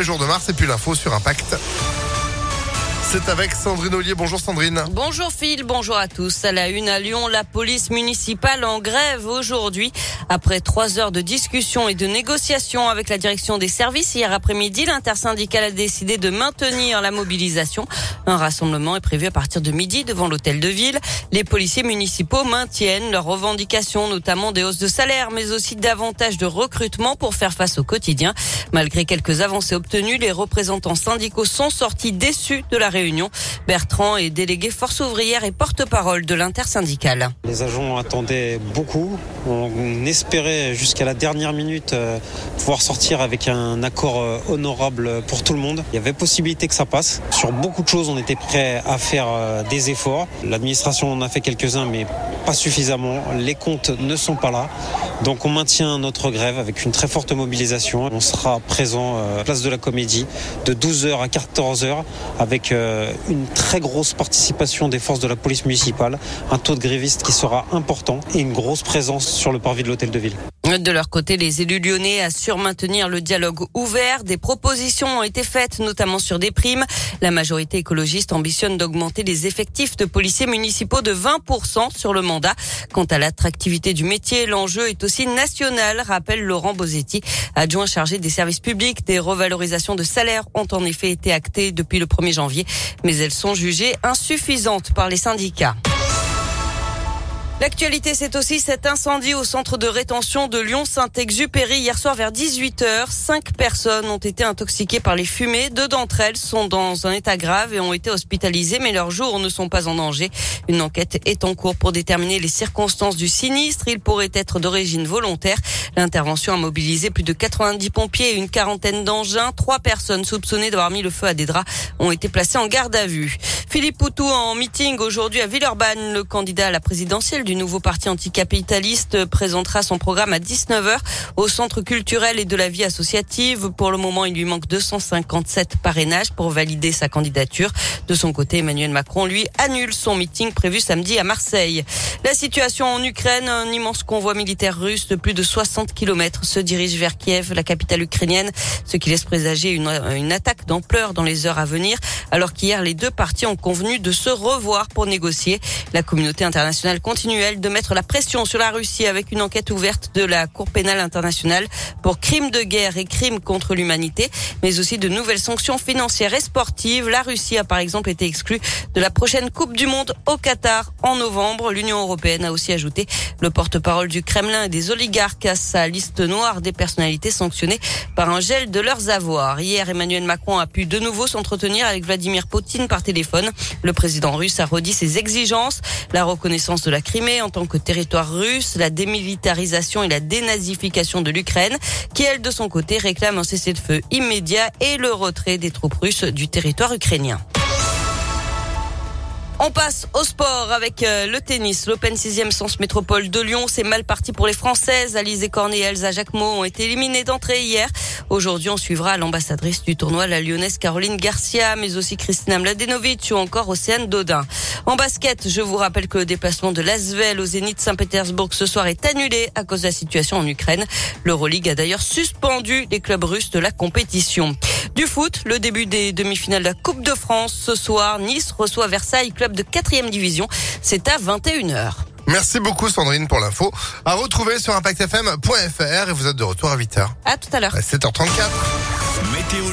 Le jour de mars et puis l'info sur Impact. C'est avec Sandrine Ollier. Bonjour Sandrine. Bonjour Phil, bonjour à tous. À la une à Lyon, la police municipale en grève aujourd'hui. Après trois heures de discussion et de négociation avec la direction des services, hier après-midi, l'intersyndicale a décidé de maintenir la mobilisation. Un rassemblement est prévu à partir de midi devant l'hôtel de ville. Les policiers municipaux maintiennent leurs revendications, notamment des hausses de salaire, mais aussi davantage de recrutement pour faire face au quotidien. Malgré quelques avancées obtenues, les représentants syndicaux sont sortis déçus de la Bertrand est délégué force ouvrière et porte-parole de l'intersyndicale. Les agents attendaient beaucoup. On espérait jusqu'à la dernière minute euh, pouvoir sortir avec un accord euh, honorable pour tout le monde. Il y avait possibilité que ça passe. Sur beaucoup de choses, on était prêt à faire euh, des efforts. L'administration en a fait quelques-uns, mais pas suffisamment. Les comptes ne sont pas là. Donc on maintient notre grève avec une très forte mobilisation. On sera présent à place de la Comédie de 12h à 14h avec une très grosse participation des forces de la police municipale, un taux de grévistes qui sera important et une grosse présence sur le parvis de l'hôtel de ville. De leur côté, les élus lyonnais assurent maintenir le dialogue ouvert. Des propositions ont été faites, notamment sur des primes. La majorité écologiste ambitionne d'augmenter les effectifs de policiers municipaux de 20% sur le mandat. Quant à l'attractivité du métier, l'enjeu est aussi national, rappelle Laurent Bosetti, adjoint chargé des services publics. Des revalorisations de salaire ont en effet été actées depuis le 1er janvier, mais elles sont jugées insuffisantes par les syndicats. L'actualité, c'est aussi cet incendie au centre de rétention de Lyon-Saint-Exupéry hier soir vers 18h. Cinq personnes ont été intoxiquées par les fumées. Deux d'entre elles sont dans un état grave et ont été hospitalisées, mais leurs jours ne sont pas en danger. Une enquête est en cours pour déterminer les circonstances du sinistre. Il pourrait être d'origine volontaire. L'intervention a mobilisé plus de 90 pompiers et une quarantaine d'engins. Trois personnes soupçonnées d'avoir mis le feu à des draps ont été placées en garde à vue. Philippe Poutou en meeting aujourd'hui à Villeurbanne. Le candidat à la présidentielle du nouveau parti anticapitaliste présentera son programme à 19h au centre culturel et de la vie associative. Pour le moment, il lui manque 257 parrainages pour valider sa candidature. De son côté, Emmanuel Macron, lui, annule son meeting prévu samedi à Marseille. La situation en Ukraine, un immense convoi militaire russe de plus de 60 km se dirige vers Kiev, la capitale ukrainienne, ce qui laisse présager une, une attaque d'ampleur dans les heures à venir, alors qu'hier, les deux parties ont convenu de se revoir pour négocier. La communauté internationale continue, de mettre la pression sur la Russie avec une enquête ouverte de la Cour pénale internationale pour crimes de guerre et crimes contre l'humanité, mais aussi de nouvelles sanctions financières et sportives. La Russie a par exemple été exclue de la prochaine Coupe du Monde au Qatar en novembre. L'Union européenne a aussi ajouté le porte-parole du Kremlin et des oligarques à sa liste noire des personnalités sanctionnées par un gel de leurs avoirs. Hier, Emmanuel Macron a pu de nouveau s'entretenir avec Vladimir Poutine par téléphone. Le président russe a redit ses exigences, la reconnaissance de la Crimée en tant que territoire russe, la démilitarisation et la dénazification de l'Ukraine, qui elle de son côté réclame un cessez-le-feu immédiat et le retrait des troupes russes du territoire ukrainien. On passe au sport avec euh, le tennis. L'Open 6e Sens Métropole de Lyon, c'est mal parti pour les Françaises. Alizé Cornet et Elsa Jacquemot ont été éliminées d'entrée hier. Aujourd'hui, on suivra l'ambassadrice du tournoi, la lyonnaise Caroline Garcia, mais aussi Christina Mladenovic ou encore Océane Dodin. En basket, je vous rappelle que le déplacement de l'Asvel au Zénith Saint-Pétersbourg ce soir est annulé à cause de la situation en Ukraine. L'Euroleague a d'ailleurs suspendu les clubs russes de la compétition. Du foot, le début des demi-finales de la Coupe de France ce soir. Nice reçoit Versailles, club de 4 division. C'est à 21h. Merci beaucoup Sandrine pour l'info. À retrouver sur impactfm.fr et vous êtes de retour à 8h. À tout à l'heure. 7h34. Météo